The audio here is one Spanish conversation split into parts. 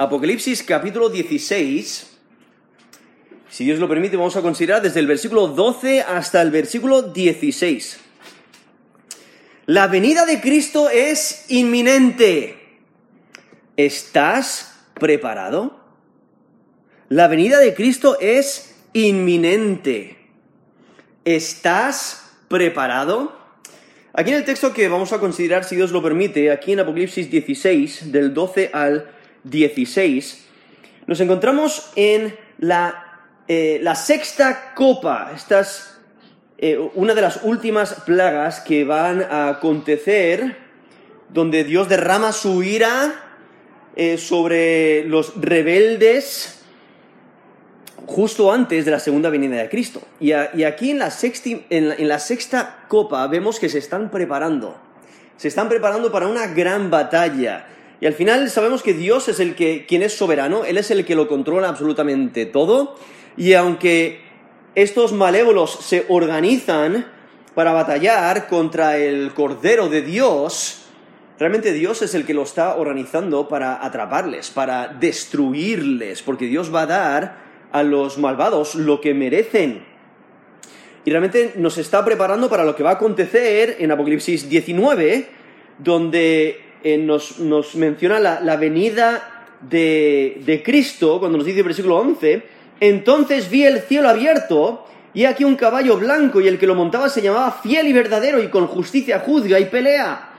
Apocalipsis capítulo 16. Si Dios lo permite, vamos a considerar desde el versículo 12 hasta el versículo 16. La venida de Cristo es inminente. ¿Estás preparado? La venida de Cristo es inminente. ¿Estás preparado? Aquí en el texto que vamos a considerar, si Dios lo permite, aquí en Apocalipsis 16, del 12 al 16, nos encontramos en la, eh, la sexta copa. Esta es eh, una de las últimas plagas que van a acontecer, donde Dios derrama su ira eh, sobre los rebeldes justo antes de la segunda venida de Cristo. Y, aquí en la, en la sexta copa vemos que se están preparando. Se están preparando para una gran batalla. Y al final sabemos que Dios es el que, quien es soberano, Él es el que lo controla absolutamente todo. Y aunque estos malévolos se organizan para batallar contra el Cordero de Dios, realmente Dios es el que lo está organizando para atraparles, para destruirles, porque Dios va a dar a los malvados lo que merecen. Y realmente nos está preparando para lo que va a acontecer en Apocalipsis 19, donde eh, nos, menciona la, venida de, de, Cristo, cuando nos dice el versículo 11, entonces vi el cielo abierto, y aquí un caballo blanco, y el que lo montaba se llamaba fiel y verdadero, y con justicia juzga y pelea.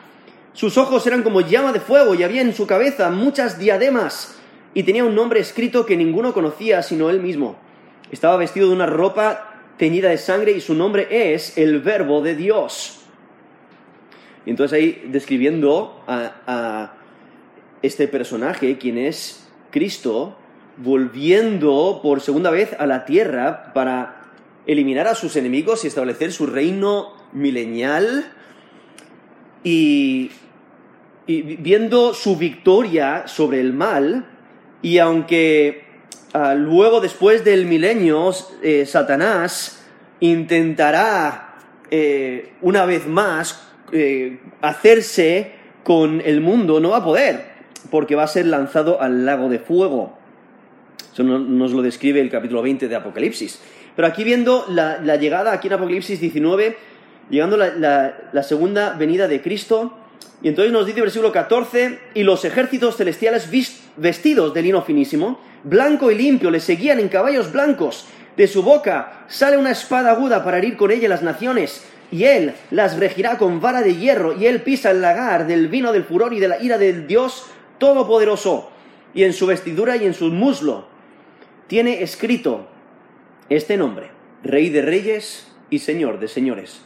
Sus ojos eran como llama de fuego, y había en su cabeza muchas diademas y tenía un nombre escrito que ninguno conocía sino él mismo. Estaba vestido de una ropa teñida de sangre y su nombre es el Verbo de Dios. Y entonces ahí describiendo a, este personaje, quien es Cristo, volviendo por segunda vez a la tierra para eliminar a sus enemigos y establecer su reino milenial y, viendo su victoria sobre el mal, y aunque ah, luego, después del milenio, eh, Satanás intentará eh, una vez más eh, hacerse con el mundo, no va a poder, porque va a ser lanzado al lago de fuego. Eso nos lo describe el capítulo 20 de Apocalipsis. Pero aquí viendo la, llegada, aquí en Apocalipsis 19, llegando la, la segunda venida de Cristo, y entonces nos dice el versículo 14, y los ejércitos celestiales vestidos de lino finísimo, blanco y limpio, le seguían en caballos blancos. De su boca sale una espada aguda para herir con ella las naciones, y él las regirá con vara de hierro, y él pisa el lagar del vino del furor y de la ira del Dios Todopoderoso. Y en su vestidura y en su muslo tiene escrito este nombre, Rey de Reyes y Señor de Señores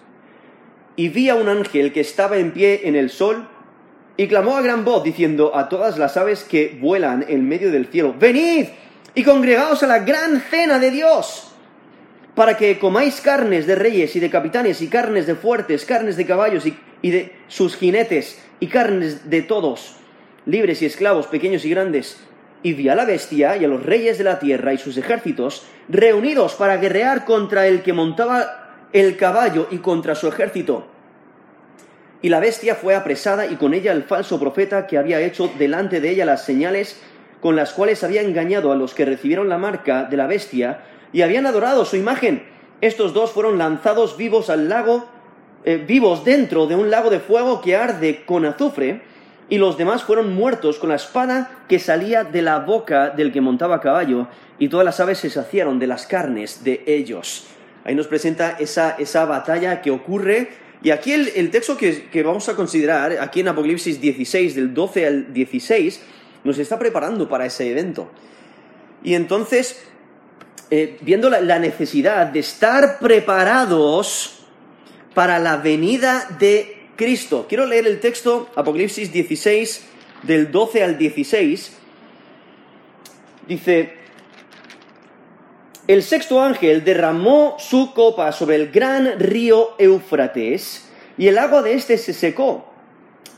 y vi a un ángel que estaba en pie en el sol y clamó a gran voz diciendo a todas las aves que vuelan en medio del cielo, venid y congregaos a la gran cena de Dios, para que comáis carnes de reyes y de capitanes y carnes de fuertes, carnes de caballos y, y de sus jinetes y carnes de todos, libres y esclavos, pequeños y grandes. Y vi a la bestia y a los reyes de la tierra y sus ejércitos reunidos para guerrear contra el que montaba el caballo y contra su ejército. Y la bestia fue apresada y con ella el falso profeta que había hecho delante de ella las señales con las cuales había engañado a los que recibieron la marca de la bestia y habían adorado su imagen. Estos dos fueron lanzados vivos al lago, eh, vivos dentro de un lago de fuego que arde con azufre, y los demás fueron muertos con la espada que salía de la boca del que montaba caballo, y todas las aves se saciaron de las carnes de ellos. Ahí nos presenta esa, esa batalla que ocurre. Y aquí el, texto que, vamos a considerar, aquí en Apocalipsis 16, del 12 al 16, nos está preparando para ese evento. Y entonces, eh, viendo la, la necesidad de estar preparados para la venida de Cristo, quiero leer el texto, Apocalipsis 16, del 12 al 16. Dice, el sexto ángel derramó su copa sobre el gran río Éufrates y el agua de éste se secó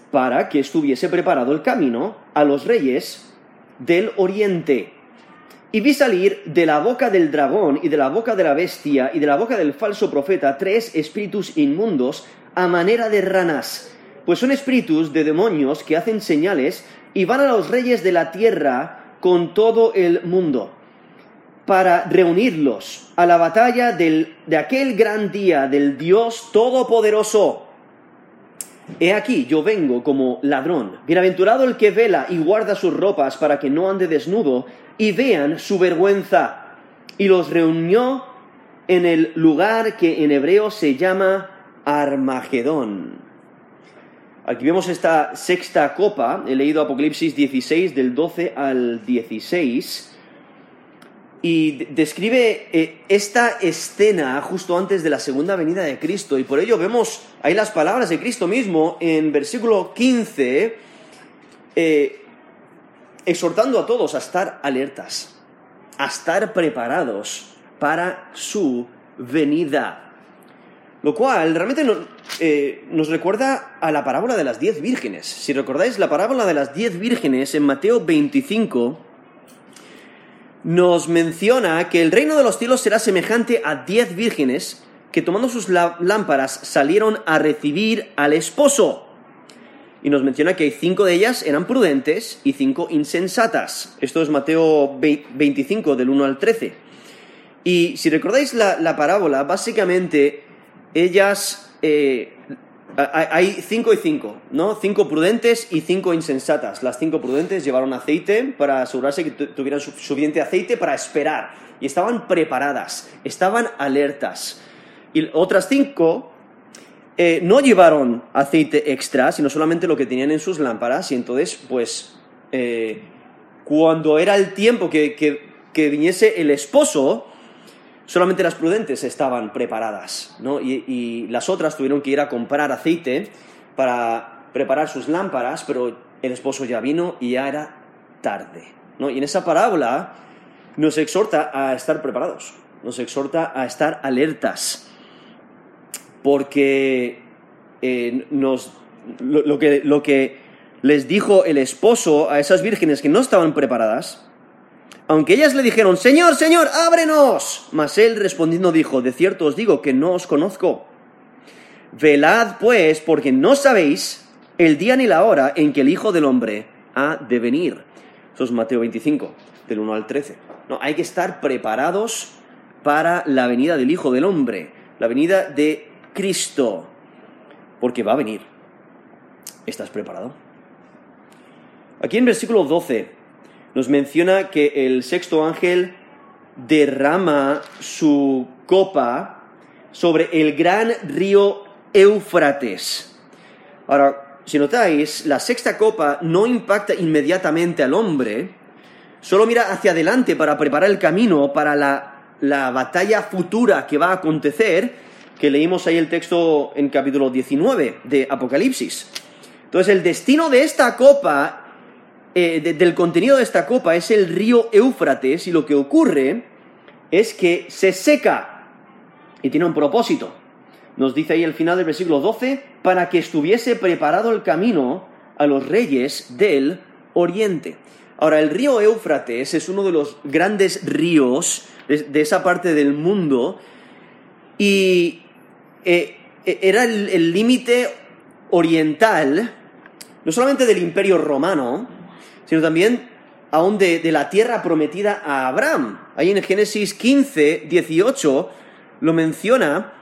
para que estuviese preparado el camino a los reyes del oriente. Y vi salir de la boca del dragón y de la boca de la bestia y de la boca del falso profeta tres espíritus inmundos a manera de ranas, pues son espíritus de demonios que hacen señales y van a los reyes de la tierra con todo el mundo para reunirlos a la batalla del, de aquel gran día del Dios Todopoderoso. He aquí, yo vengo como ladrón. Bienaventurado el que vela y guarda sus ropas para que no ande desnudo y vean su vergüenza. Y los reunió en el lugar que en hebreo se llama Armagedón. Aquí vemos esta sexta copa, he leído Apocalipsis 16 del 12 al 16, y describe eh, esta escena justo antes de la segunda venida de Cristo, y por ello vemos ahí las palabras de Cristo mismo en versículo 15, eh, exhortando a todos a estar alertas, a estar preparados para su venida. Lo cual realmente eh, nos, recuerda a la parábola de las diez vírgenes. Si recordáis la parábola de las diez vírgenes en Mateo 25, nos menciona que el reino de los cielos será semejante a diez vírgenes que tomando sus lámparas salieron a recibir al esposo. Y nos menciona que cinco de ellas eran prudentes y cinco insensatas. Esto es Mateo 25, del 1 al 13. Y si recordáis la parábola, básicamente ellas, eh, hay cinco y cinco, ¿no? Cinco prudentes y cinco insensatas. Las cinco prudentes llevaron aceite para asegurarse que tuvieran suficiente aceite para esperar. Y estaban preparadas, estaban alertas. Y otras cinco eh, no llevaron aceite extra, sino solamente lo que tenían en sus lámparas. Y entonces, pues, eh, cuando era el tiempo que, que viniese el esposo, solamente las prudentes estaban preparadas, ¿no? Y, las otras tuvieron que ir a comprar aceite para preparar sus lámparas, pero el esposo ya vino y ya era tarde, ¿no? Y en esa parábola nos exhorta a estar preparados, nos exhorta a estar alertas, porque eh, nos, lo, que, lo que les dijo el esposo a esas vírgenes que no estaban preparadas, aunque ellas le dijeron, Señor, Señor, ábrenos. Mas él respondiendo dijo, de cierto os digo que no os conozco. Velad pues, porque no sabéis el día ni la hora en que el Hijo del Hombre ha de venir. Eso es Mateo 25, del 1 al 13. No, hay que estar preparados para la venida del Hijo del Hombre, la venida de Cristo, porque va a venir. ¿Estás preparado? Aquí en versículo 12 nos menciona que el sexto ángel derrama su copa sobre el gran río Éufrates. Ahora, si notáis, la sexta copa no impacta inmediatamente al hombre, solo mira hacia adelante para preparar el camino para la, la batalla futura que va a acontecer, que leímos ahí el texto en capítulo 19 de Apocalipsis. Entonces, el destino de esta copa eh, del contenido de esta copa es el río Éufrates y lo que ocurre es que se seca y tiene un propósito. Nos dice ahí al final del versículo 12, para que estuviese preparado el camino a los reyes del oriente. Ahora, el río Éufrates es uno de los grandes ríos de, esa parte del mundo y eh, e, era el límite oriental, no solamente del imperio romano, sino también aún de, la tierra prometida a Abraham. Ahí en Génesis 15, 18 lo menciona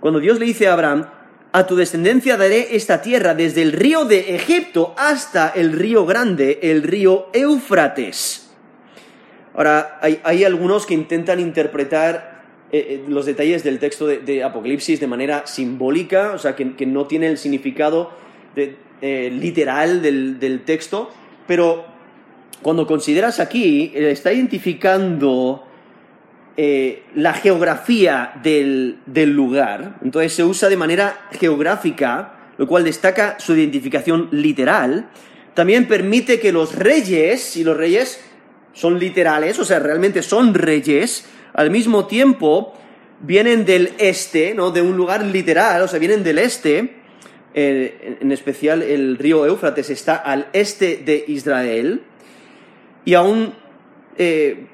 cuando Dios le dice a Abraham, a tu descendencia daré esta tierra desde el río de Egipto hasta el río grande, el río Éufrates. Ahora, hay, algunos que intentan interpretar eh, eh, los detalles del texto de, Apocalipsis de manera simbólica, o sea, que, no tiene el significado eh, literal del texto, pero cuando consideras aquí, eh, está identificando eh, la geografía del, lugar, entonces se usa de manera geográfica, lo cual destaca su identificación literal. También permite que los reyes, si los reyes son literales, o sea, realmente son reyes, al mismo tiempo vienen del este, ¿no? De un lugar literal, o sea, vienen del este. En especial el río Éufrates está al este de Israel y aún eh,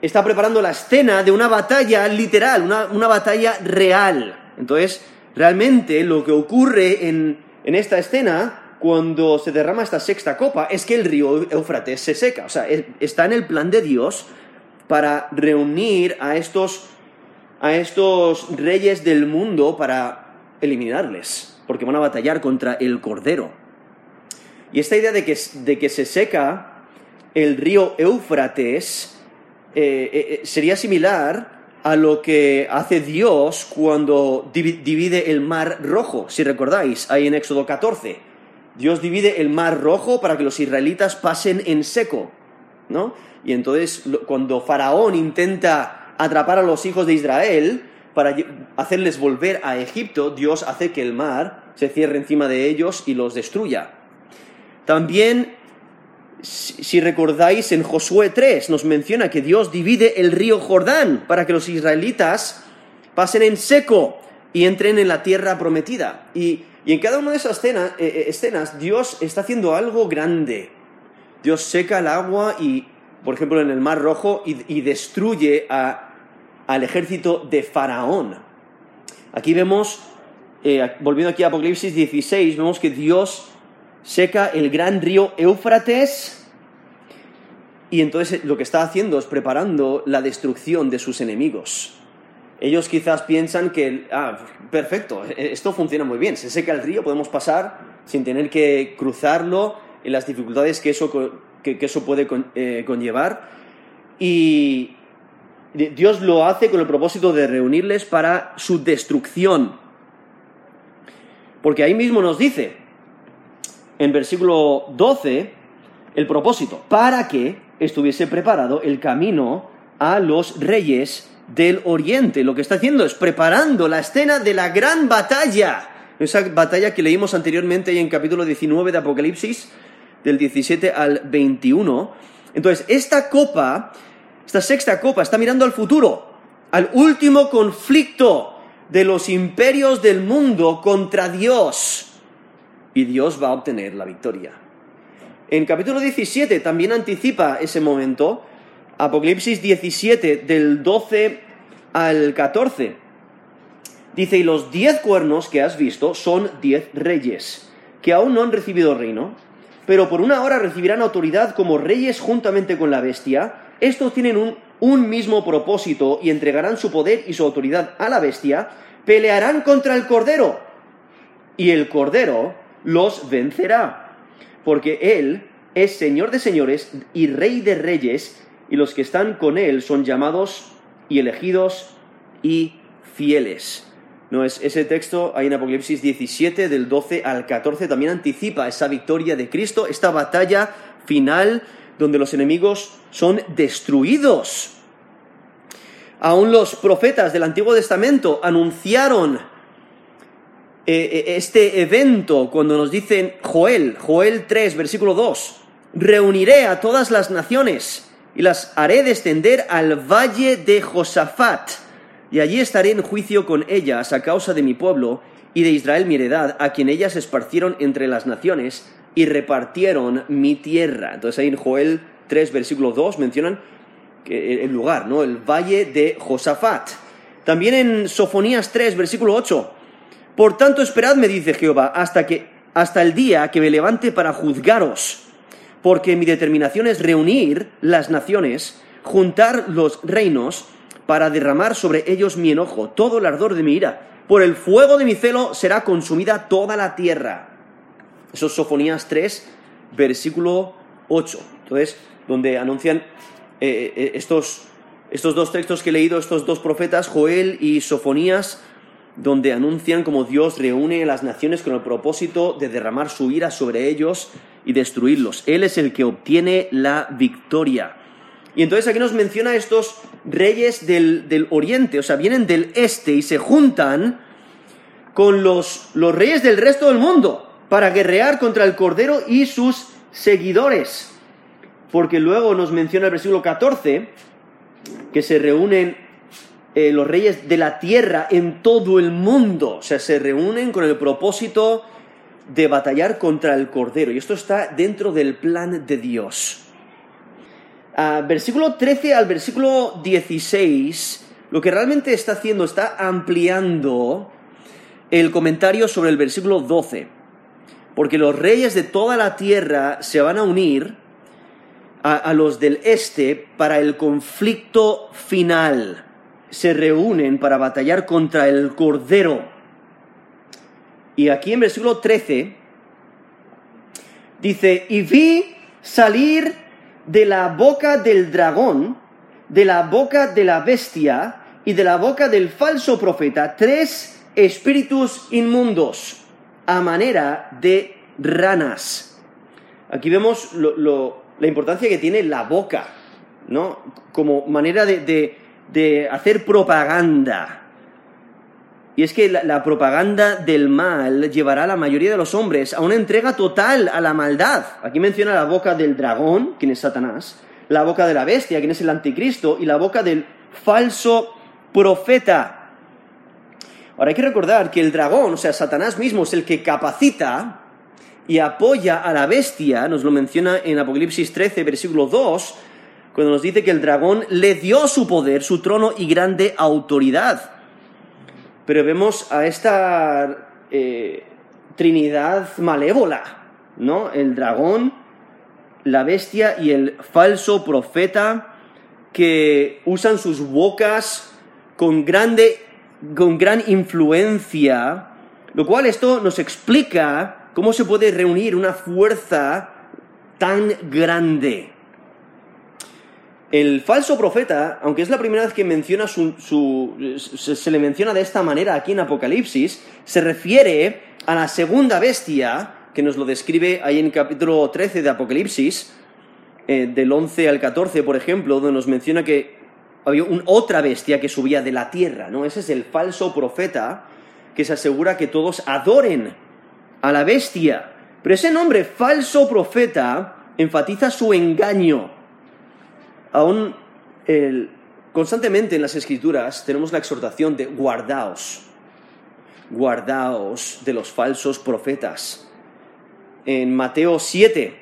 está preparando la escena de una batalla literal, una, batalla real. Entonces, realmente lo que ocurre en, esta escena, cuando se derrama esta sexta copa es que el río Éufrates se seca. O sea, está en el plan de Dios para reunir a estos, a estos reyes del mundo para eliminarles, porque van a batallar contra el Cordero. Y esta idea de que, de que se seca el río Éufrates eh, eh, eh, sería similar a lo que hace Dios cuando divide el mar rojo, si recordáis, ahí en Éxodo 14. Dios divide el mar rojo para que los israelitas pasen en seco, ¿no? Y entonces cuando Faraón intenta atrapar a los hijos de Israel para hacerles volver a Egipto, Dios hace que el mar se cierre encima de ellos y los destruya. También si recordáis, en Josué 3 nos menciona que Dios divide el río Jordán para que los israelitas pasen en seco y entren en la tierra prometida. Y, en cada una de esas eh, eh, escenas, Dios está haciendo algo grande. Dios seca el agua y, por ejemplo, en el Mar Rojo y, destruye al ejército de Faraón. Aquí vemos, eh, volviendo aquí a Apocalipsis 16, vemos que Dios seca el gran río Éufrates y entonces lo que está haciendo es preparando la destrucción de sus enemigos. Ellos quizás piensan que, ah, perfecto, esto funciona muy bien, se seca el río, podemos pasar sin tener que cruzarlo, en las dificultades que eso, que, eso puede eh, conllevar. Y Dios lo hace con el propósito de reunirles para su destrucción. Porque ahí mismo nos dice, en versículo 12 el propósito, para que estuviese preparado el camino a los reyes del oriente. Lo que está haciendo es preparando la escena de la gran batalla. Esa batalla que leímos anteriormente en capítulo 19 de Apocalipsis, del 17 al 21. Entonces, esta copa, esta sexta copa, está mirando al futuro, al último conflicto de los imperios del mundo contra Dios y Dios va a obtener la victoria. En capítulo 17 también anticipa ese momento, Apocalipsis 17 del 12 al 14. Dice, y los diez cuernos que has visto son diez reyes, que aún no han recibido reino, pero por una hora recibirán autoridad como reyes juntamente con la bestia. Estos tienen un, un mismo propósito y entregarán su poder y su autoridad a la bestia, pelearán contra el cordero. Y el cordero los vencerá, porque Él es Señor de señores y Rey de reyes, y los que están con Él son llamados y elegidos y fieles. No es ese texto ahí en Apocalipsis 17 del 12 al 14 también anticipa esa victoria de Cristo, esta batalla final donde los enemigos son destruidos. Aún los profetas del Antiguo Testamento anunciaron este evento cuando nos dicen Joel, Joel 3, versículo 2, reuniré a todas las naciones y las haré descender al valle de Josafat, y allí estaré en juicio con ellas a causa de mi pueblo y de Israel mi heredad, a quien ellas esparcieron entre las naciones y repartieron mi tierra. Entonces ahí en Joel 3, versículo 2 mencionan el lugar, ¿no? El valle de Josafat. También en Sofonías 3, versículo 8, por tanto, esperadme, dice Jehová, hasta que hasta el día que me levante para juzgaros, porque mi determinación es reunir las naciones, juntar los reinos, para derramar sobre ellos mi enojo, todo el ardor de mi ira. Por el fuego de mi celo será consumida toda la tierra. Eso es Sofonías 3, versículo 8. Entonces, donde anuncian eh, eh, estos, estos dos textos que he leído, estos dos profetas, Joel y Sofonías, donde anuncian cómo Dios reúne a las naciones con el propósito de derramar su ira sobre ellos y destruirlos. Él es el que obtiene la victoria. Y entonces aquí nos menciona estos reyes del, oriente, o sea, vienen del este y se juntan con los, los reyes del resto del mundo para guerrear contra el Cordero y sus seguidores. Porque luego nos menciona el versículo 14 que se reúnen eh, los reyes de la tierra en todo el mundo. O sea, se reúnen con el propósito de batallar contra el Cordero. Y esto está dentro del plan de Dios. versículo 13 al versículo 16, lo que realmente está haciendo, está ampliando el comentario sobre el versículo 12. porque los reyes de toda la tierra se van a unir a, los del este para el conflicto final. Se reúnen para batallar contra el Cordero. Y aquí en versículo 13 dice, y vi salir de la boca del dragón, de la boca de la bestia y de la boca del falso profeta tres espíritus inmundos a manera de ranas. Aquí vemos la importancia que tiene la boca, ¿no? Como manera de, hacer propaganda. Y es que la, propaganda del mal llevará a la mayoría de los hombres a una entrega total a la maldad. Aquí menciona la boca del dragón, quien es Satanás, la boca de la bestia, quien es el anticristo, y la boca del falso profeta. Ahora hay que recordar que el dragón, o sea, Satanás mismo, es el que capacita y apoya a la bestia, nos lo menciona en Apocalipsis 13, versículo 2, cuando nos dice que el dragón le dio su poder, su trono y grande autoridad. Pero vemos a esta eh, Trinidad malévola, ¿no? El dragón, la bestia y el falso profeta que usan sus bocas con grande con gran influencia, lo cual esto nos explica cómo se puede reunir una fuerza tan grande. El falso profeta, aunque es la primera vez que menciona su, se, le menciona de esta manera aquí en Apocalipsis, se refiere a la segunda bestia, que nos lo describe ahí en capítulo 13 de Apocalipsis, eh, del 11 al 14, por ejemplo, donde nos menciona que había otra bestia que subía de la tierra, ¿no? Ese es el falso profeta que se asegura que todos adoren a la bestia. Pero ese nombre, falso profeta, enfatiza su engaño. Aún constantemente en las escrituras tenemos la exhortación de guardaos, guardaos de los falsos profetas. En Mateo 7,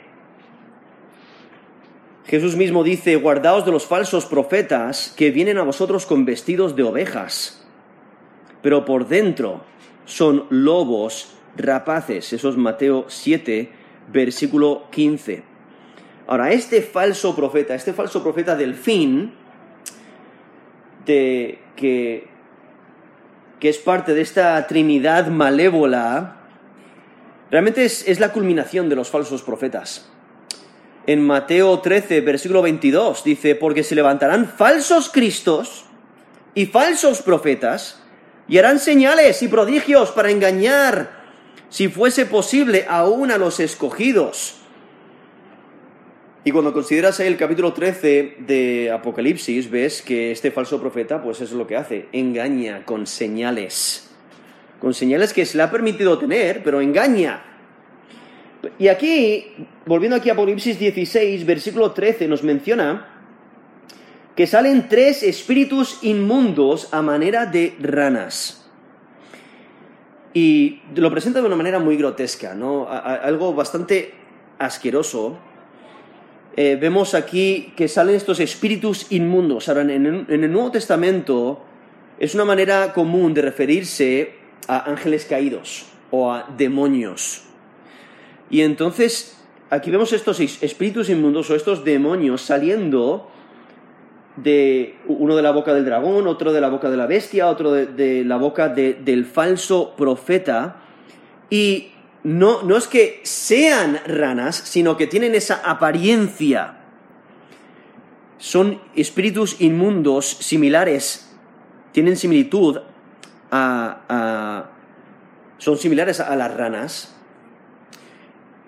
Jesús mismo dice, guardaos de los falsos profetas que vienen a vosotros con vestidos de ovejas, pero por dentro son lobos rapaces. Eso es Mateo 7, versículo 15. Ahora, este falso profeta, este falso profeta del fin, de, que, que es parte de esta trinidad malévola, realmente es la culminación de los falsos profetas en Mateo 13, versículo 22, dice, porque se levantarán falsos cristos y falsos profetas y harán señales y prodigios para engañar, si fuese posible, aún a los escogidos. Y cuando consideras el capítulo 13 de Apocalipsis, ves que este falso profeta, pues es lo que hace, engaña con señales. Con señales que se le ha permitido tener, pero engaña. Y aquí, volviendo aquí a Apocalipsis 16, versículo 13, nos menciona que salen tres espíritus inmundos a manera de ranas. Y lo presenta de una manera muy grotesca, ¿no? algo bastante asqueroso. Eh, vemos aquí que salen estos espíritus inmundos. Ahora, en el Nuevo Testamento es una manera común de referirse a ángeles caídos o a demonios. Y entonces aquí vemos estos espíritus inmundos o estos demonios saliendo de uno de la boca del dragón, otro de la boca de la bestia, otro de, la boca del falso profeta. Y no, no es que sean ranas, sino que tienen esa apariencia. Son espíritus inmundos similares, tienen similitud a son similares a las ranas,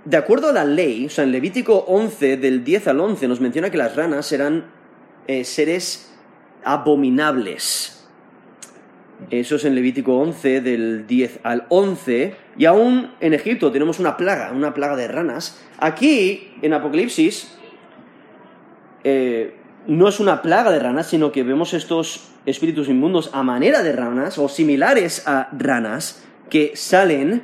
de acuerdo a la ley, o sea, en Levítico 11, del 10 al 11, nos menciona que las ranas eran eh, seres abominables. Eso es en Levítico 11, del 10 al 11. Y aún en Egipto tenemos una plaga, una plaga de ranas. Aquí, en Apocalipsis, eh, no es una plaga de ranas, sino que vemos estos espíritus inmundos a manera de ranas o similares a ranas que salen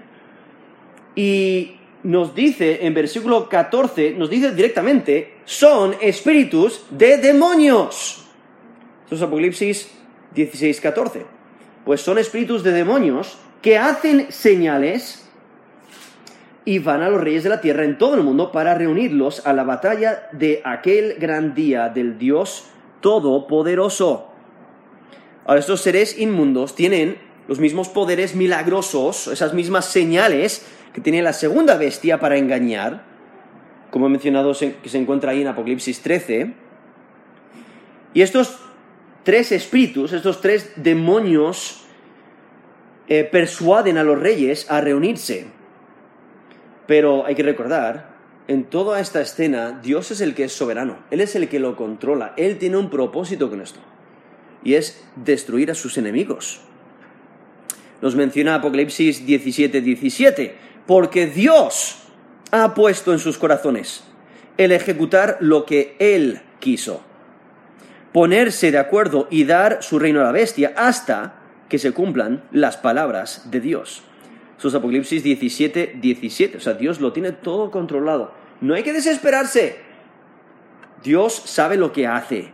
y nos dice en versículo 14, nos dice directamente, son espíritus de demonios. Esto es Apocalipsis 16, 14. Pues son espíritus de demonios que hacen señales y van a los reyes de la tierra en todo el mundo para reunirlos a la batalla de aquel gran día del Dios Todopoderoso. Ahora, estos seres inmundos tienen los mismos poderes milagrosos, esas mismas señales que tiene la segunda bestia para engañar, como he mencionado que se encuentra ahí en Apocalipsis 13. Y estos tres espíritus, estos tres demonios, eh, persuaden a los reyes a reunirse. Pero hay que recordar, en toda esta escena, Dios es el que es soberano, Él es el que lo controla, Él tiene un propósito con esto, y es destruir a sus enemigos. Nos menciona Apocalipsis 17, 17, porque Dios ha puesto en sus corazones el ejecutar lo que Él quiso, ponerse de acuerdo y dar su reino a la bestia hasta que se cumplan las palabras de Dios. Eso es Apocalipsis 17, 17. O sea, Dios lo tiene todo controlado. No hay que desesperarse. Dios sabe lo que hace.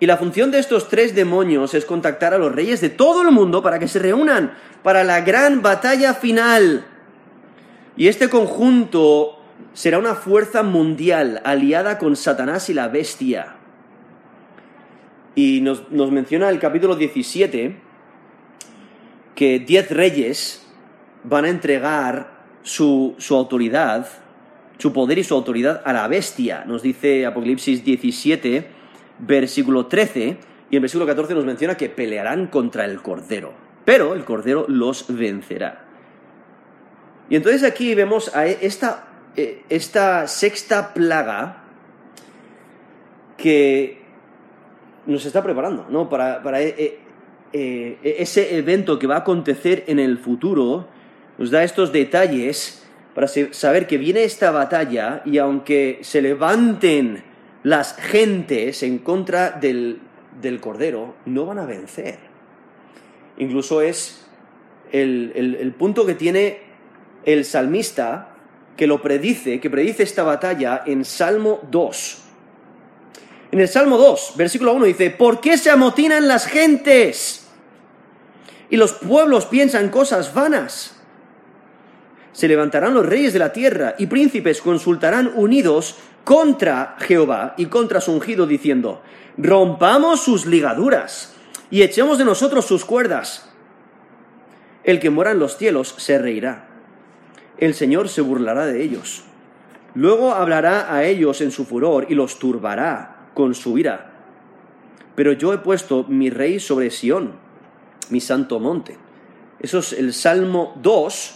Y la función de estos tres demonios es contactar a los reyes de todo el mundo para que se reúnan para la gran batalla final. Y este conjunto será una fuerza mundial aliada con Satanás y la bestia. Y nos, menciona el capítulo 17 que diez reyes van a entregar su, su autoridad, su poder y su autoridad a la bestia. Nos dice Apocalipsis 17, versículo 13, y en versículo 14 nos menciona que pelearán contra el Cordero, pero el Cordero los vencerá. Y entonces aquí vemos a esta, eh, esta sexta plaga que nos está preparando, ¿no? Para, para eh, ese evento que va a acontecer en el futuro, nos da estos detalles para saber que viene esta batalla y aunque se levanten las gentes en contra del, Cordero no van a vencer. Incluso es el, punto que tiene el salmista que lo predice, que predice esta batalla en Salmo 2. En el Salmo 2, versículo 1 dice, ¿por qué se amotinan las gentes? Y los pueblos piensan cosas vanas. Se levantarán los reyes de la tierra y príncipes consultarán unidos contra Jehová y contra su ungido, diciendo, rompamos sus ligaduras y echemos de nosotros sus cuerdas. El que mora en los cielos se reirá. El Señor se burlará de ellos. Luego hablará a ellos en su furor y los turbará con su ira. Pero yo he puesto mi rey sobre Sión, mi santo monte. Eso es el Salmo 2,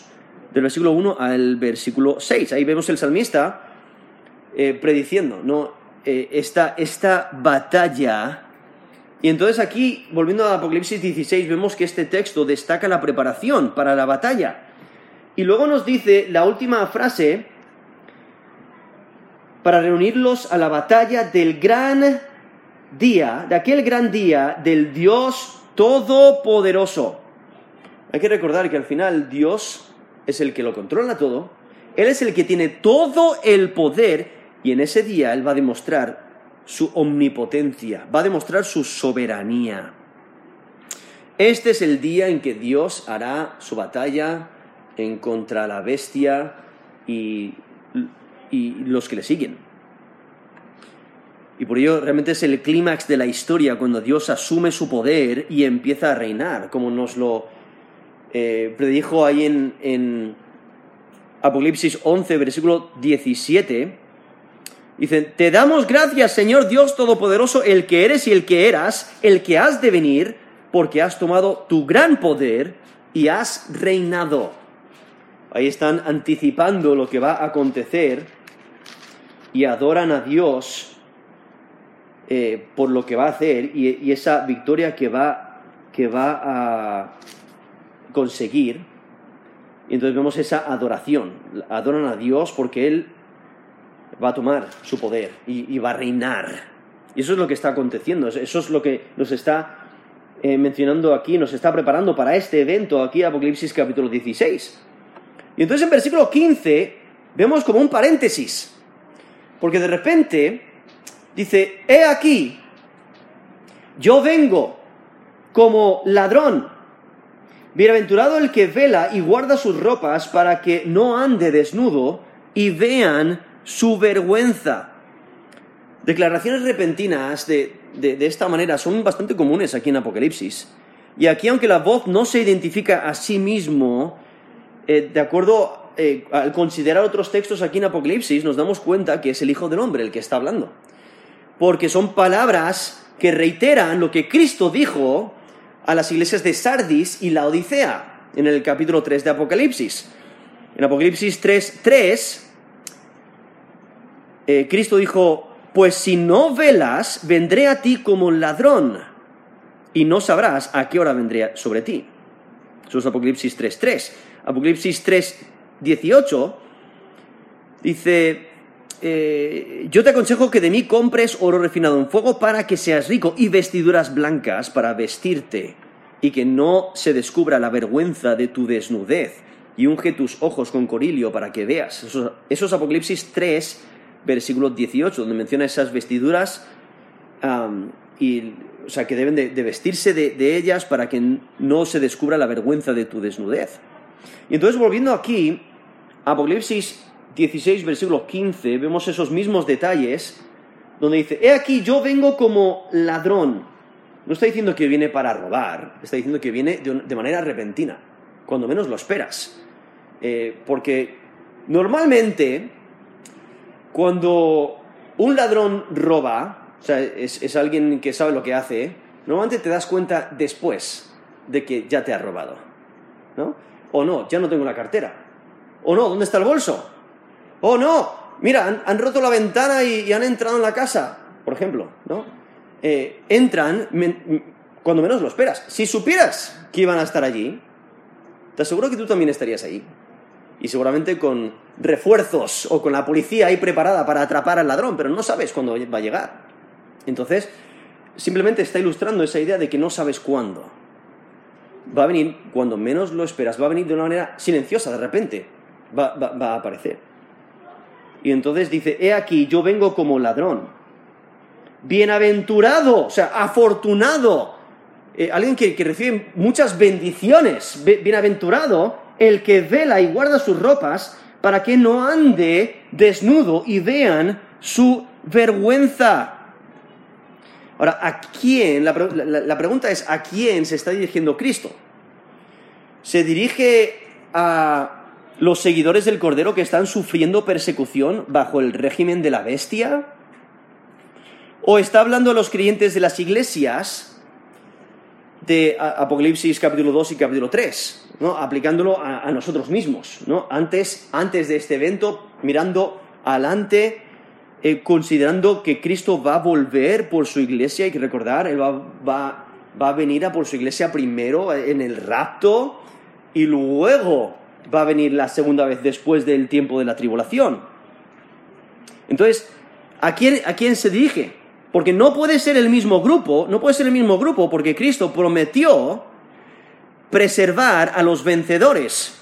del versículo 1 al versículo 6. Ahí vemos el salmista eh, prediciendo ¿no? Eh, esta, esta batalla. Y entonces aquí, volviendo a Apocalipsis 16, vemos que este texto destaca la preparación para la batalla. Y luego nos dice la última frase, para reunirlos a la batalla del gran día, de aquel gran día del Dios Todopoderoso. Hay que recordar que al final Dios es el que lo controla todo, Él es el que tiene todo el poder y en ese día Él va a demostrar su omnipotencia, va a demostrar su soberanía. Este es el día en que Dios hará su batalla en contra la bestia y, y los que le siguen. Y por ello realmente es el clímax de la historia cuando Dios asume su poder y empieza a reinar, como nos lo eh, predijo ahí en, en Apocalipsis 11, versículo 17 Dicen, te damos gracias, Señor Dios Todopoderoso, el que eres y el que eras, el que has de venir, porque has tomado tu gran poder y has reinado. Ahí están anticipando lo que va a acontecer y adoran a Dios eh, por lo que va a hacer y, esa victoria que va, que va a conseguir. Y entonces vemos esa adoración. Adoran a Dios porque Él va a tomar su poder y, va a reinar. Y eso es lo que está aconteciendo, eso es lo que nos está eh, mencionando aquí, nos está preparando para este evento aquí, Apocalipsis capítulo 16. Y entonces en versículo 15 vemos como un paréntesis, porque de repente dice, he aquí, yo vengo como ladrón, Bienaventurado el que vela y guarda sus ropas para que no ande desnudo y vean su vergüenza. Declaraciones repentinas de, esta manera son bastante comunes aquí en Apocalipsis. Y aquí, aunque la voz no se identifica a sí mismo, eh, de acuerdo eh, al considerar otros textos aquí en Apocalipsis, nos damos cuenta que es el Hijo del Hombre el que está hablando. Porque son palabras que reiteran lo que Cristo dijo a las iglesias de Sardis y la Odisea en el capítulo 3 de Apocalipsis. En Apocalipsis 3, 3 eh, Cristo dijo, pues si no velas, vendré a ti como ladrón y no sabrás a qué hora vendré sobre ti. Eso es Apocalipsis 3.3. Apocalipsis 3.18 dice, eh, yo te aconsejo que de mí compres oro refinado en fuego para que seas rico y vestiduras blancas para vestirte y que no se descubra la vergüenza de tu desnudez y unge tus ojos con corilio para que veas. Eso, es Apocalipsis 3, versículo 18, donde menciona esas vestiduras y, o sea, que deben de, vestirse de, ellas para que no se descubra la vergüenza de tu desnudez. Y entonces, volviendo aquí, Apocalipsis 16, versículo 15, vemos esos mismos detalles, donde dice, he aquí, yo vengo como ladrón. No está diciendo que viene para robar, está diciendo que viene de, manera repentina, cuando menos lo esperas. Eh, porque normalmente cuando un ladrón roba, o sea, es, alguien que sabe lo que hace, normalmente te das cuenta después de que ya te ha robado. ¿No? O no, ya no tengo la cartera. O no, ¿dónde está el bolso? O no, mira, han, roto la ventana y, han entrado en la casa, por ejemplo, ¿no? Eh, entran cuando menos lo esperas. Si supieras que iban a estar allí, te aseguro que tú también estarías ahí y seguramente con refuerzos o con la policía ahí preparada para atrapar al ladrón, pero no sabes cuándo va a llegar. Entonces, simplemente está ilustrando esa idea de que no sabes cuándo. Va a venir cuando menos lo esperas, va a venir de una manera silenciosa, de repente, va, a aparecer. Y entonces dice, he aquí, yo vengo como ladrón. Bienaventurado, o sea, afortunado. Eh, alguien que, que recibe muchas bendiciones. Bienaventurado el que vela y guarda sus ropas para que no ande desnudo y vean su vergüenza. Ahora, ¿a quién? La, pregunta es, ¿a quién se está dirigiendo Cristo? ¿Se dirige a los seguidores del Cordero que están sufriendo persecución bajo el régimen de la bestia? ¿O está hablando a los creyentes de las iglesias de Apocalipsis capítulo 2 y capítulo 3, ¿no? aplicándolo a, nosotros mismos. ¿no? Antes, antes de este evento, mirando adelante, eh, considerando que Cristo va a volver por su iglesia, hay que recordar, Él va, va, va a venir a por su iglesia primero en el rapto y luego va a venir la segunda vez después del tiempo de la tribulación. Entonces, ¿a quién, a quién se dirige? Porque no puede ser el mismo grupo, no puede ser el mismo grupo porque Cristo prometió preservar a los vencedores.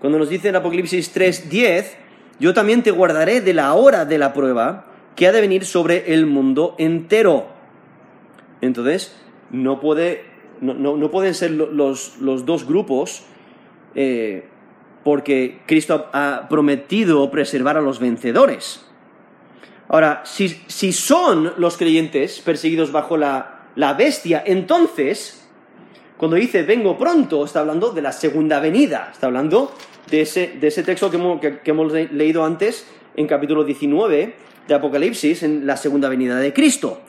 Cuando nos dice en Apocalipsis 3:10, yo también te guardaré de la hora de la prueba que ha de venir sobre el mundo entero. Entonces, no, puede, no, pueden ser los, dos grupos eh, porque Cristo ha prometido preservar a los vencedores. Ahora, si, son los creyentes perseguidos bajo la, bestia, entonces, cuando dice vengo pronto, está hablando de la segunda venida, está hablando de ese, de ese texto que hemos, que hemos leído antes en capítulo 19 de Apocalipsis, en la segunda venida de Cristo.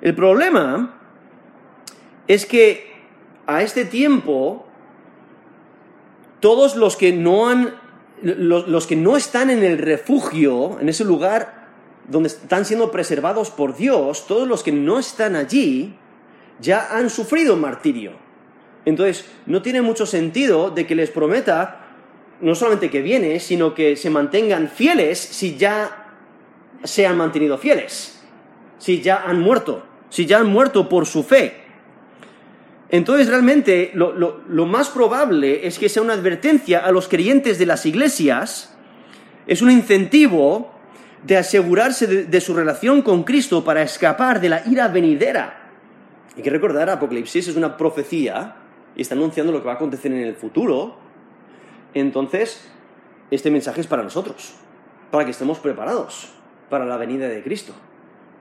El problema es que a este tiempo todos los que no han los, que no están en el refugio, en ese lugar donde están siendo preservados por Dios, todos los que no están allí ya han sufrido martirio. Entonces, no tiene mucho sentido de que les prometa no solamente que viene, sino que se mantengan fieles si ya se han mantenido fieles, si ya han muerto, si ya han muerto por su fe. Entonces, realmente, lo, lo más probable es que sea una advertencia a los creyentes de las iglesias, es un incentivo de asegurarse de, su relación con Cristo para escapar de la ira venidera. Hay que recordar, Apocalipsis es una profecía y está anunciando lo que va a acontecer en el futuro, entonces este mensaje es para nosotros, para que estemos preparados para la venida de Cristo.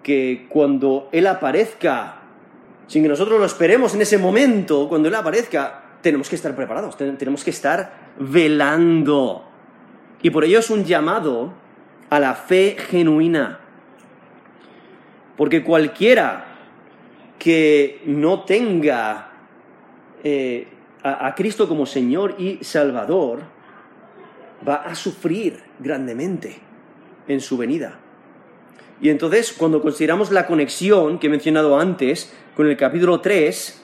Que cuando Él aparezca, sin que nosotros lo esperemos en ese momento, cuando Él aparezca, tenemos que estar preparados, tenemos que estar velando. Y por ello es un llamado a la fe genuina. Porque cualquiera que no tenga eh, a, Cristo como Señor y Salvador va a sufrir grandemente en su venida. Y entonces, cuando consideramos la conexión que he mencionado antes con el capítulo 3,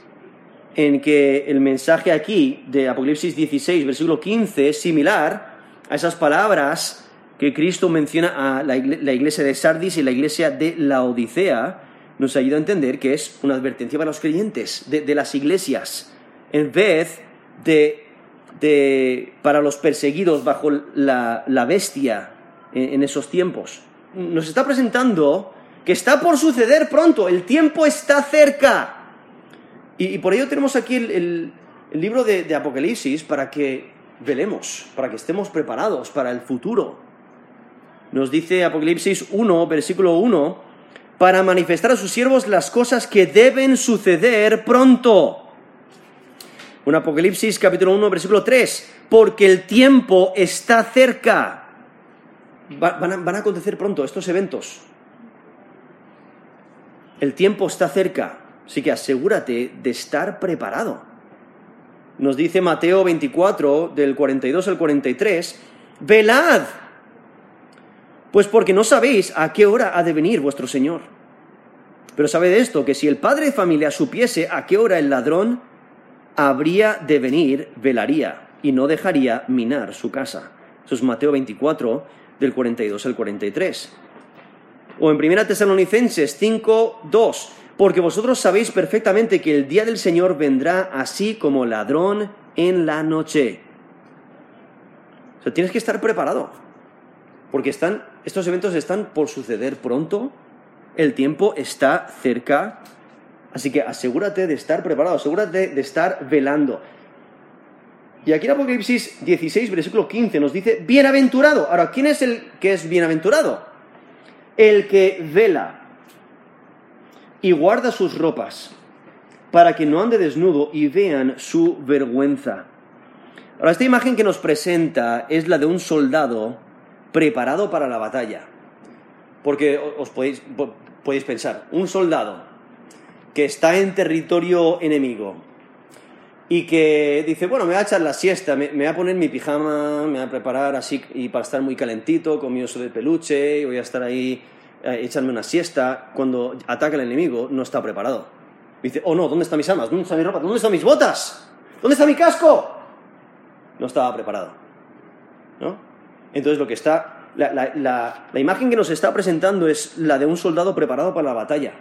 en que el mensaje aquí de Apocalipsis 16, versículo 15, es similar a esas palabras que Cristo menciona a la iglesia de Sardis y la iglesia de la Odisea, nos ayuda a entender que es una advertencia para los creyentes de, las iglesias, en vez de, de, para los perseguidos bajo la, bestia en, esos tiempos. Nos está presentando que está por suceder pronto, el tiempo está cerca. Y, por ello tenemos aquí el, libro de, Apocalipsis para que velemos, para que estemos preparados para el futuro. Nos dice Apocalipsis 1, versículo 1, para manifestar a sus siervos las cosas que deben suceder pronto. Un Apocalipsis capítulo 1, versículo 3, porque el tiempo está cerca. Van, a, van a acontecer pronto estos eventos. El tiempo está cerca, así que asegúrate de estar preparado. Nos dice Mateo 24, del 42 al 43, velad pues porque no sabéis a qué hora ha de venir vuestro Señor. Pero sabed esto, que si el padre de familia supiese a qué hora el ladrón habría de venir, velaría y no dejaría minar su casa. Eso es Mateo 24, del 42 al 43. O en 1 Tesalonicenses 5, 2, porque vosotros sabéis perfectamente que el día del Señor vendrá así como ladrón en la noche. O sea, tienes que estar preparado porque están, estos eventos están por suceder pronto, el tiempo está cerca, así que asegúrate de estar preparado, asegúrate de estar velando. Y aquí en Apocalipsis 16, versículo 15 nos dice, bienaventurado. Ahora, ¿quién es el que es bienaventurado? El que vela y guarda sus ropas para que no ande desnudo y vean su vergüenza. Ahora, esta imagen que nos presenta es la de un soldado preparado para la batalla. Porque os podéis, podéis pensar, un soldado que está en territorio enemigo y que dice, bueno, me voy a echar la siesta, me, voy a poner mi pijama, me voy a preparar así y para estar muy calentito con mi oso de peluche y voy a estar ahí eh, echarme una siesta, cuando ataca el enemigo no está preparado. Dice, oh no, ¿dónde están mis armas? ¿Dónde está mi ropa? ¿Dónde están mis botas? ¿Dónde está mi casco? No estaba preparado. ¿No? Entonces lo que está, la, imagen que nos está presentando es la de un soldado preparado para la batalla.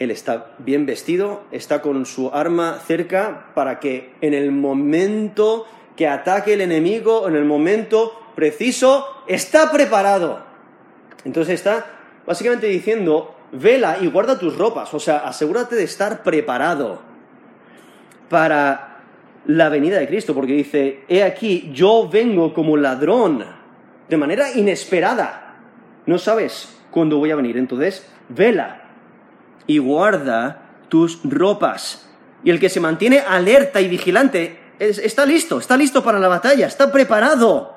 Él está bien vestido, está con su arma cerca para que en el momento que ataque el enemigo, en el momento preciso, está preparado. Entonces está básicamente diciendo, vela y guarda tus ropas, o sea, asegúrate de estar preparado para la venida de Cristo, porque dice, he aquí, yo vengo como ladrón, de manera inesperada. No sabes cuándo voy a venir, entonces vela y guarda tus ropas. Y el que se mantiene alerta y vigilante está listo, está listo para la batalla, está preparado.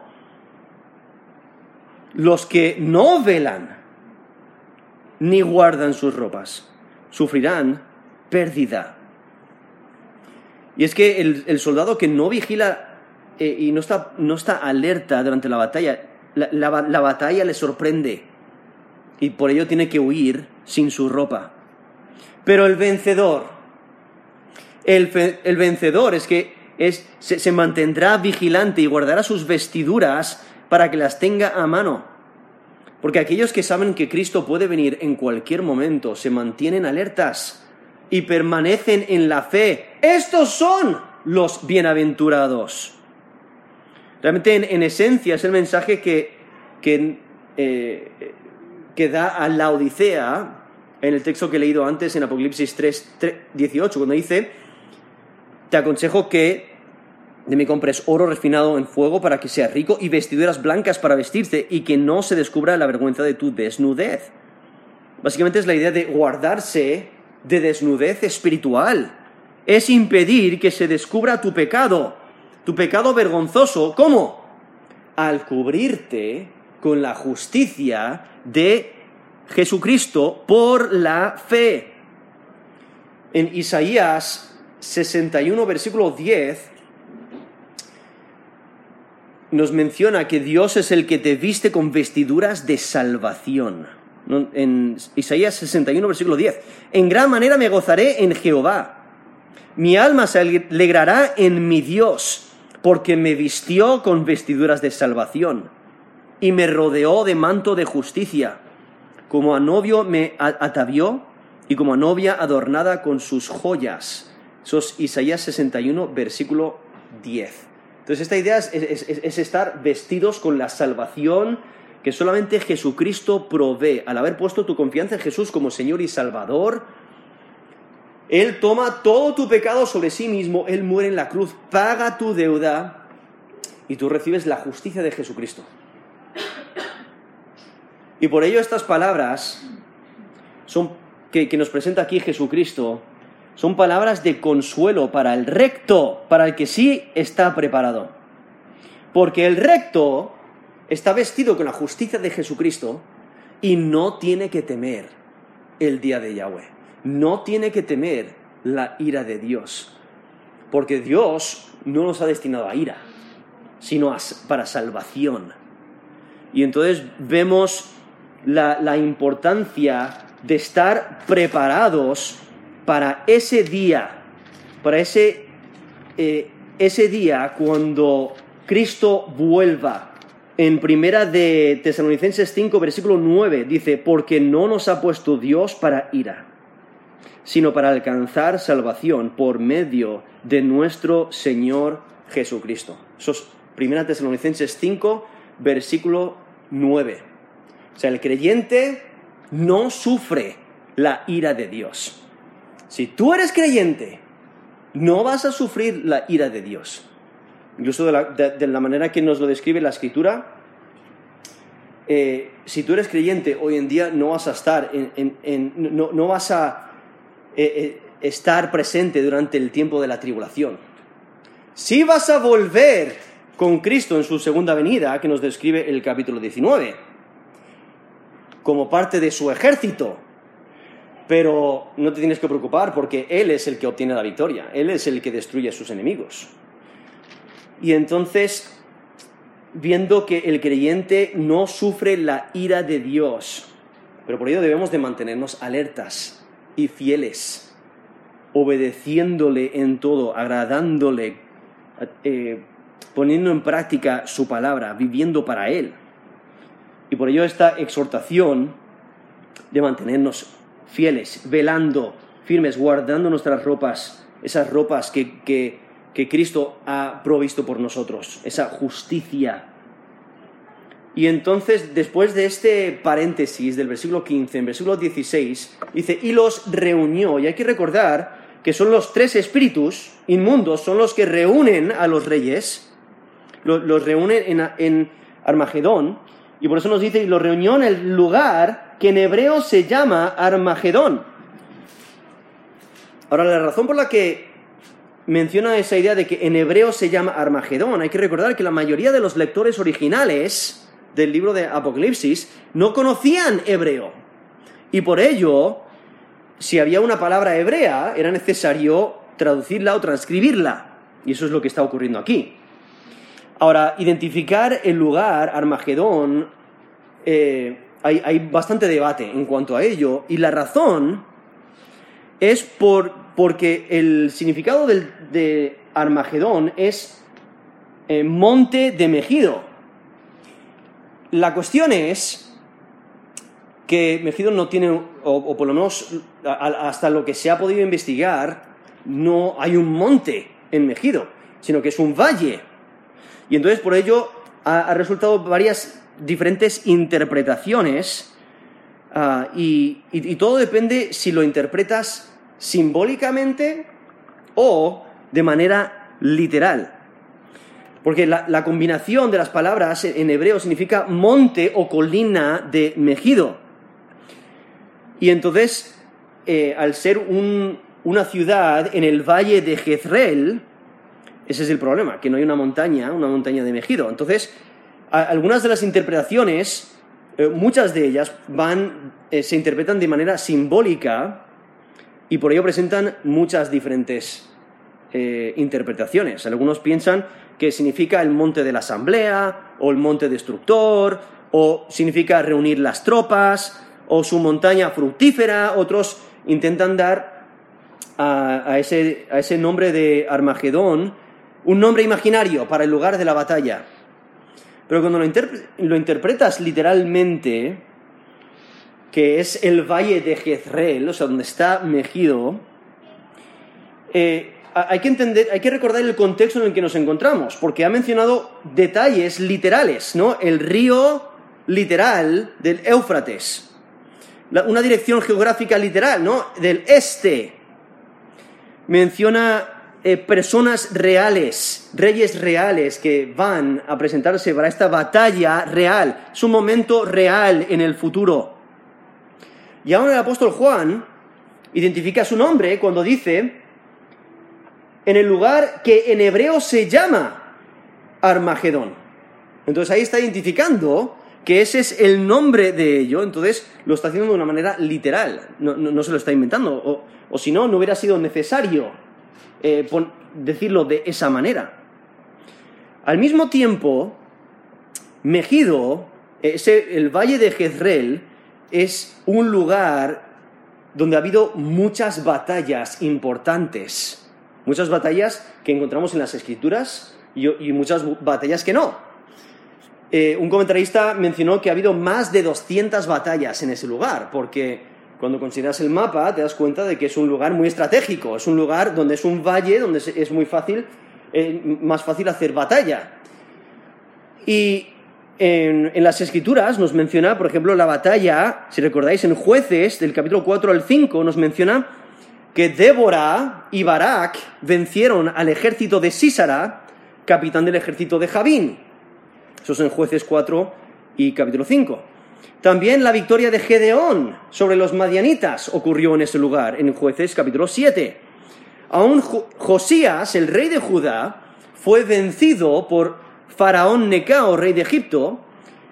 Los que no velan ni guardan sus ropas sufrirán pérdida. Y es que el, soldado que no vigila eh, y no está, no está, alerta durante la batalla, la, batalla le sorprende y por ello tiene que huir sin su ropa. Pero el vencedor, el, vencedor es que es, se, mantendrá vigilante y guardará sus vestiduras para que las tenga a mano. Porque aquellos que saben que Cristo puede venir en cualquier momento se mantienen alertas y permanecen en la fe. Estos son los bienaventurados. Realmente en, esencia es el mensaje que, que, eh, que, da a la Odisea en el texto que he leído antes en Apocalipsis 3, 18, cuando dice, te aconsejo que de me compres oro refinado en fuego para que seas rico y vestiduras blancas para vestirte y que no se descubra la vergüenza de tu desnudez. Básicamente es la idea de guardarse de desnudez espiritual. Es impedir que se descubra tu pecado, tu pecado vergonzoso. ¿Cómo? Al cubrirte con la justicia de Jesucristo por la fe. En Isaías 61, versículo 10, nos menciona que Dios es el que te viste con vestiduras de salvación. En Isaías 61, versículo 10. En gran manera me gozaré en Jehová. Mi alma se alegrará en mi Dios, porque me vistió con vestiduras de salvación y me rodeó de manto de justicia. Como a novio me atavió y como a novia adornada con sus joyas. Eso es Isaías 61, versículo 10. Entonces esta idea es, estar vestidos con la salvación que solamente Jesucristo provee. Al haber puesto tu confianza en Jesús como Señor y Salvador, Él toma todo tu pecado sobre sí mismo, Él muere en la cruz, paga tu deuda y tú recibes la justicia de Jesucristo. Y por ello estas palabras son, que nos presenta aquí Jesucristo son palabras de consuelo para el recto, para el que sí está preparado. Porque el recto está vestido con la justicia de Jesucristo y no tiene que temer el día de Yahweh. No tiene que temer la ira de Dios. Porque Dios no nos ha destinado a ira, sino para salvación. Y entonces vemos la, importancia de estar preparados para ese día, para ese, eh, ese día cuando Cristo vuelva. En primera de Tesalonicenses 5, versículo 9, dice, porque no nos ha puesto Dios para ira, sino para alcanzar salvación por medio de nuestro Señor Jesucristo. Eso es primera Tesalonicenses 5, versículo 9. O sea, el creyente no sufre la ira de Dios. Si tú eres creyente, no vas a sufrir la ira de Dios. Incluso de la, manera que nos lo describe la escritura, eh, si tú eres creyente hoy en día no vas a estar, no, vas a eh, eh, estar presente durante el tiempo de la tribulación. Si vas a volver con Cristo en su segunda venida, que nos describe el capítulo 19, como parte de su ejército, pero no te tienes que preocupar porque Él es el que obtiene la victoria, Él es el que destruye a sus enemigos. Y entonces, viendo que el creyente no sufre la ira de Dios, pero por ello debemos de mantenernos alertas y fieles, obedeciéndole en todo, agradándole, eh, poniendo en práctica su palabra, viviendo para Él. Y por ello esta exhortación de mantenernos fieles, velando, firmes, guardando nuestras ropas, esas ropas que, que, Cristo ha provisto por nosotros, esa justicia. Y entonces, después de este paréntesis del versículo 15, en versículo 16, dice, y los reunió. Y hay que recordar que son los tres espíritus inmundos, son los que reúnen a los reyes, los, reúnen en, en Armagedón, y por eso nos dice, y los reunió en el lugar que en hebreo se llama Armagedón. Ahora, la razón por la que menciona esa idea de que en hebreo se llama Armagedón, hay que recordar que la mayoría de los lectores originales del libro de Apocalipsis no conocían hebreo. Y por ello, si había una palabra hebrea, era necesario traducirla o transcribirla. Y eso es lo que está ocurriendo aquí. Ahora, identificar el lugar, Armagedón, eh, hay, bastante debate en cuanto a ello, y la razón es por, porque el significado de Armagedón es eh, monte de Megido. La cuestión es que Megido no tiene, o, o por lo menos hasta lo que se ha podido investigar, no hay un monte en Megido, sino que es un valle. Y entonces por ello ha, resultado varias diferentes interpretaciones ah, y, todo depende si lo interpretas simbólicamente o de manera literal. Porque la, combinación de las palabras en hebreo significa monte o colina de Megido. Y entonces, eh, al ser una ciudad en el valle de Jezreel, ese es el problema, que no hay una montaña, una montaña de Megido. Entonces, algunas de las interpretaciones, eh, muchas de ellas van, eh, se interpretan de manera simbólica y por ello presentan muchas diferentes interpretaciones. Algunos piensan que significa el monte de la asamblea, o el monte destructor, o significa reunir las tropas, o su montaña fructífera, otros intentan dar a, ese, a ese nombre de Armagedón un nombre imaginario para el lugar de la batalla. Pero cuando lo, interpretas literalmente, que es el valle de Jezreel, o sea, donde está Megido, eh, hay que entender, hay que recordar el contexto en el que nos encontramos, porque ha mencionado detalles literales, ¿no? El río literal del Éufrates, una dirección geográfica literal, ¿no? Del este. Menciona eh, personas reales, reyes reales que van a presentarse para esta batalla real, es un momento real en el futuro. Y aún el apóstol Juan identifica su nombre cuando dice en el lugar que en hebreo se llama Armagedón. Entonces ahí está identificando que ese es el nombre de ello, entonces lo está haciendo de una manera literal, no, se lo está inventando, o, si no, no hubiera sido necesario eh, decirlo de esa manera. Al mismo tiempo, Megido, el valle de Jezreel, es un lugar donde ha habido muchas batallas importantes Muchas batallas que encontramos en las escrituras y, muchas batallas que no. Eh, un comentarista mencionó que ha habido más de 200 batallas en ese lugar, porque cuando consideras el mapa te das cuenta de que es un lugar muy estratégico, es un lugar donde es un valle, donde es muy fácil, eh, más fácil hacer batalla. Y en, en, las escrituras nos menciona, por ejemplo, la batalla, si recordáis, en jueces, del capítulo 4 al 5, nos menciona que Débora y Barak vencieron al ejército de Sísara, capitán del ejército de Javín. Eso es en Jueces 4 y capítulo 5. También la victoria de Gedeón sobre los madianitas ocurrió en ese lugar, en Jueces capítulo 7. Aún Josías, el rey de Judá, fue vencido por Faraón Necao, rey de Egipto,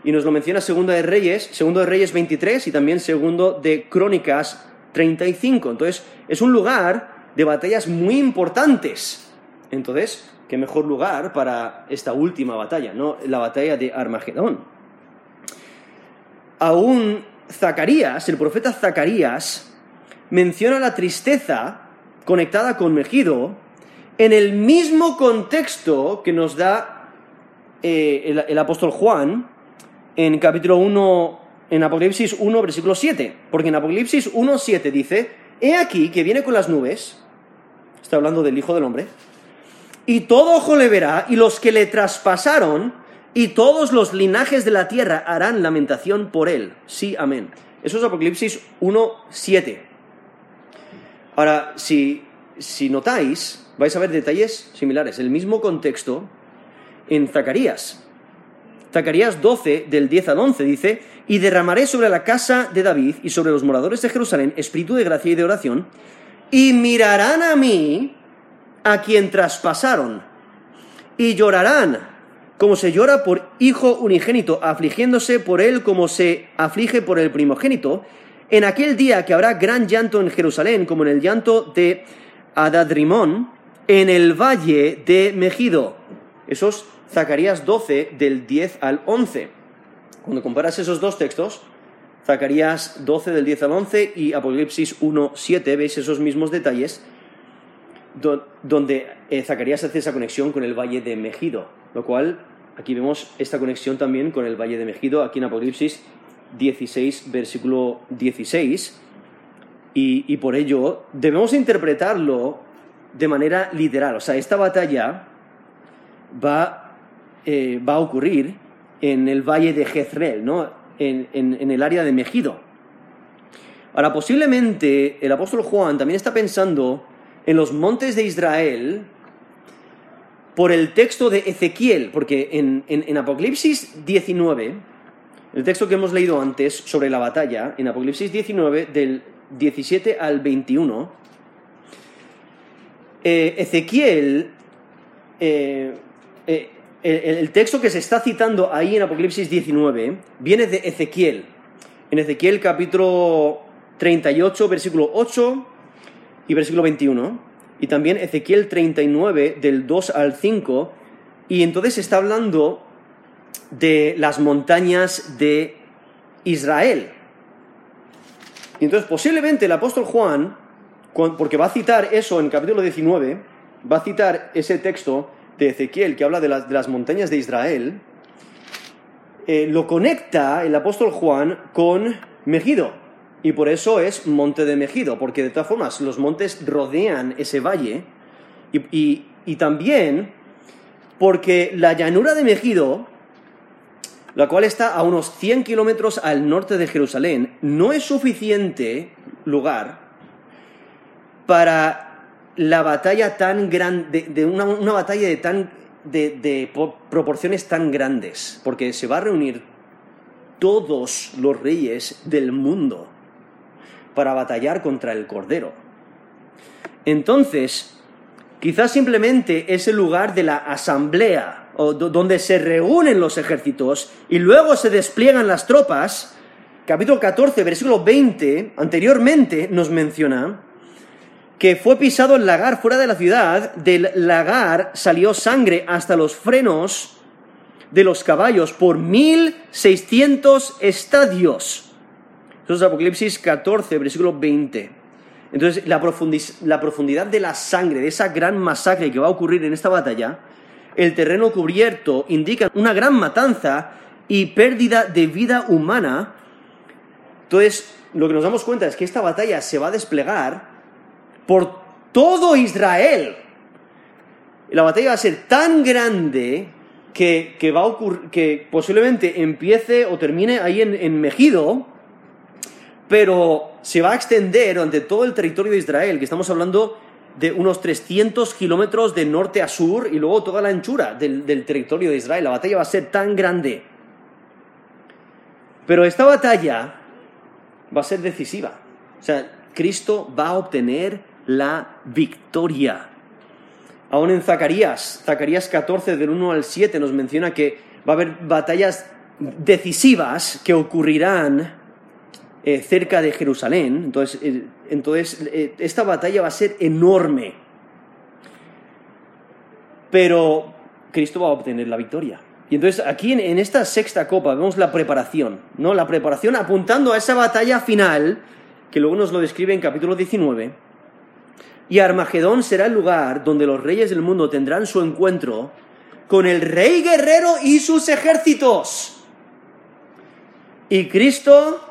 y nos lo menciona Segundo de Reyes, Segundo de Reyes 23 y también Segundo de Crónicas 35. Entonces, es un lugar de batallas muy importantes. Entonces, qué mejor lugar para esta última batalla, ¿no? La batalla de Armagedón. Aún Zacarías, el profeta Zacarías, menciona la tristeza conectada con Megido en el mismo contexto que nos da eh, el, el apóstol Juan en capítulo 1, en Apocalipsis 1, versículo 7. Porque en Apocalipsis 1, 7 dice, He aquí que viene con las nubes, está hablando del Hijo del Hombre, y todo ojo le verá, y los que le traspasaron, y todos los linajes de la tierra harán lamentación por él. Sí, amén. Eso es Apocalipsis 1, 7. Ahora, si, si notáis, vais a ver detalles similares. El mismo contexto en Zacarías. Zacarías 12, del 10 al 11, dice, y derramaré sobre la casa de David y sobre los moradores de Jerusalén espíritu de gracia y de oración, y mirarán a mí a quien traspasaron, y llorarán como se llora por hijo unigénito, afligiéndose por él como se aflige por el primogénito, en aquel día que habrá gran llanto en Jerusalén, como en el llanto de Adadrimón, en el valle de Megido. Esos Zacarías 12 del 10 al 11. Cuando comparas esos dos textos, Zacarías 12 del 10 al 11 y Apocalipsis 1, 7, veis esos mismos detalles, donde eh, Zacarías hace esa conexión con el valle de Megido, lo cual aquí vemos esta conexión también con el valle de Megido, aquí en Apocalipsis 16, versículo 16, y, por ello debemos interpretarlo de manera literal, o sea, esta batalla va eh, va a ocurrir en el valle de Jezreel, ¿no? en, en el área de Megido. Ahora, posiblemente el apóstol Juan también está pensando en los montes de Israel por el texto de Ezequiel, porque en, en Apocalipsis 19, el texto que hemos leído antes sobre la batalla, en Apocalipsis 19, del 17 al 21, eh, Ezequiel, eh, eh, el, texto que se está citando ahí en Apocalipsis 19 viene de Ezequiel. En Ezequiel capítulo 38, versículo 8 y versículo 21. Y también Ezequiel 39, del 2 al 5. Y entonces está hablando de las montañas de Israel. Y entonces posiblemente el apóstol Juan, porque va a citar eso en capítulo 19, va a citar ese texto de Ezequiel que habla de las, montañas de Israel, eh, lo conecta el apóstol Juan con Megido. Y por eso es monte de Megido, porque de todas formas los montes rodean ese valle. Y, y también porque la llanura de Megido la cual está a unos 100 kilómetros al norte de Jerusalén, no es suficiente lugar para la batalla tan grande, de, una, batalla de, tan, de, proporciones tan grandes, porque se va a reunir todos los reyes del mundo para batallar contra el Cordero. Entonces, quizás simplemente es el lugar de la asamblea donde se reúnen los ejércitos y luego se despliegan las tropas, capítulo 14, versículo 20, anteriormente nos menciona que fue pisado el lagar fuera de la ciudad, del lagar salió sangre hasta los frenos de los caballos por 1600 estadios. Eso es Apocalipsis 14, versículo 20. Entonces, la, profundidad de la sangre, de esa gran masacre que va a ocurrir en esta batalla, el terreno cubierto indica una gran matanza y pérdida de vida humana. Entonces, lo que nos damos cuenta es que esta batalla se va a desplegar por todo Israel. La batalla va a ser tan grande que, va a que posiblemente empiece o termine ahí en, en Megido, pero se va a extender durante todo el territorio de Israel, que estamos hablando de unos 300 kilómetros de norte a sur y luego toda la anchura del, territorio de Israel. La batalla va a ser tan grande. Pero esta batalla va a ser decisiva. O sea, Cristo va a obtener la victoria. Aún en Zacarías, Zacarías 14 del 1 al 7 nos menciona que va a haber batallas decisivas que ocurrirán eh, cerca de Jerusalén. Entonces, eh, entonces eh, esta batalla va a ser enorme. Pero Cristo va a obtener la victoria. Y entonces aquí en, esta sexta copa vemos la preparación, ¿no? La preparación apuntando a esa batalla final, que luego nos lo describe en capítulo 19. Y Armagedón será el lugar donde los reyes del mundo tendrán su encuentro con el rey guerrero y sus ejércitos. Y Cristo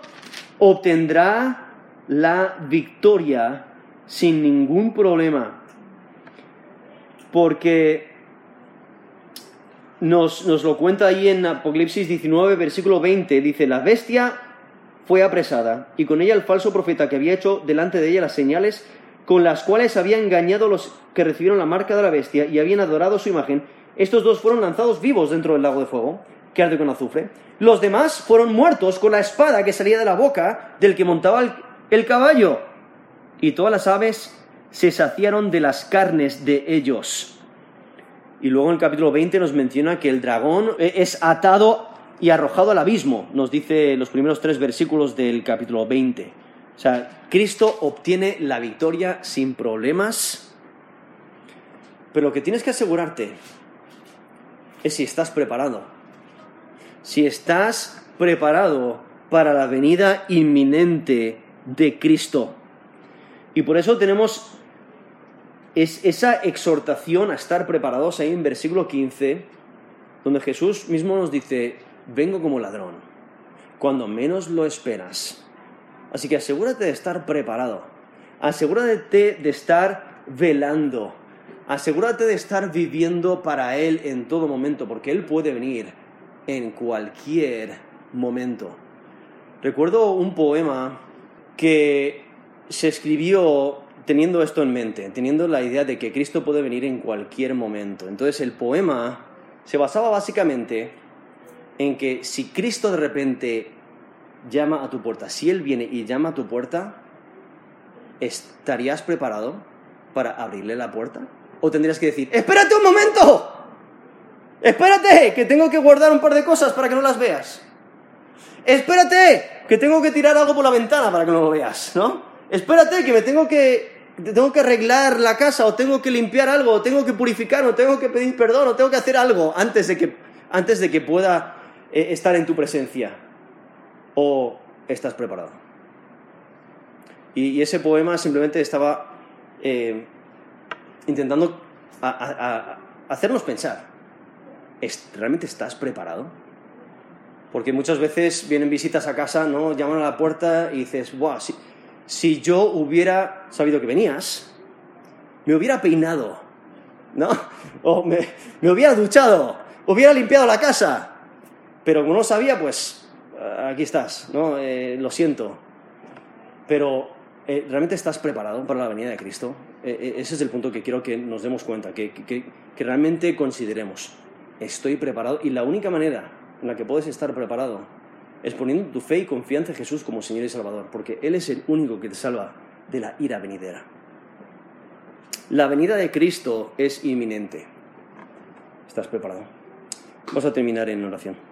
obtendrá la victoria sin ningún problema. Porque nos, nos, lo cuenta ahí en Apocalipsis 19, versículo 20, dice, la bestia fue apresada y con ella el falso profeta que había hecho delante de ella las señales con las cuales había engañado a los que recibieron la marca de la bestia y habían adorado su imagen. Estos dos fueron lanzados vivos dentro del lago de fuego que arde con azufre. Los demás fueron muertos con la espada que salía de la boca del que montaba el, caballo. Y todas las aves se saciaron de las carnes de ellos. Y luego en el capítulo 20 nos menciona que el dragón e, es atado y arrojado al abismo, nos dice los primeros tres versículos del capítulo 20. O sea, Cristo obtiene la victoria sin problemas, pero lo que tienes que asegurarte es si estás preparado si estás preparado para la venida inminente de Cristo. Y por eso tenemos esa exhortación a estar preparados ahí en versículo 15, donde Jesús mismo nos dice, vengo como ladrón, cuando menos lo esperas. Así que asegúrate de estar preparado, asegúrate de estar velando, asegúrate de estar viviendo para Él en todo momento, porque Él puede venir en cualquier momento. Recuerdo un poema que se escribió teniendo esto en mente, teniendo la idea de que Cristo puede venir en cualquier momento. Entonces el poema se basaba básicamente en que si Cristo de repente llama a tu puerta, si Él viene y llama a tu puerta, ¿estarías preparado para abrirle la puerta? ¿O tendrías que decir, espérate un momento? Espérate, que tengo que guardar un par de cosas para que no las veas. Espérate, que tengo que tirar algo por la ventana para que no lo veas, ¿no? Espérate, que me tengo que, tengo que arreglar la casa, o tengo que limpiar algo, o tengo que purificar, o tengo que pedir perdón, o tengo que hacer algo antes de que, antes de que pueda eh, estar en tu presencia. ¿O estás preparado? Y, ese poema simplemente estaba eh, intentando hacernos pensar. ¿Realmente estás preparado? Porque muchas veces vienen visitas a casa, ¿no? Llaman a la puerta y dices, ¡buah! Si, yo hubiera sabido que venías, me hubiera peinado, ¿no? O me, hubiera duchado, hubiera limpiado la casa. Pero como no sabía, pues aquí estás, ¿no? Eh, lo siento. Pero eh, ¿realmente estás preparado para la venida de Cristo? Eh, ese es el punto que quiero que nos demos cuenta, que, que realmente consideremos. Estoy preparado y la única manera en la que puedes estar preparado es poniendo tu fe y confianza en Jesús como Señor y Salvador, porque Él es el único que te salva de la ira venidera. La venida de Cristo es inminente. ¿Estás preparado? Vamos a terminar en oración.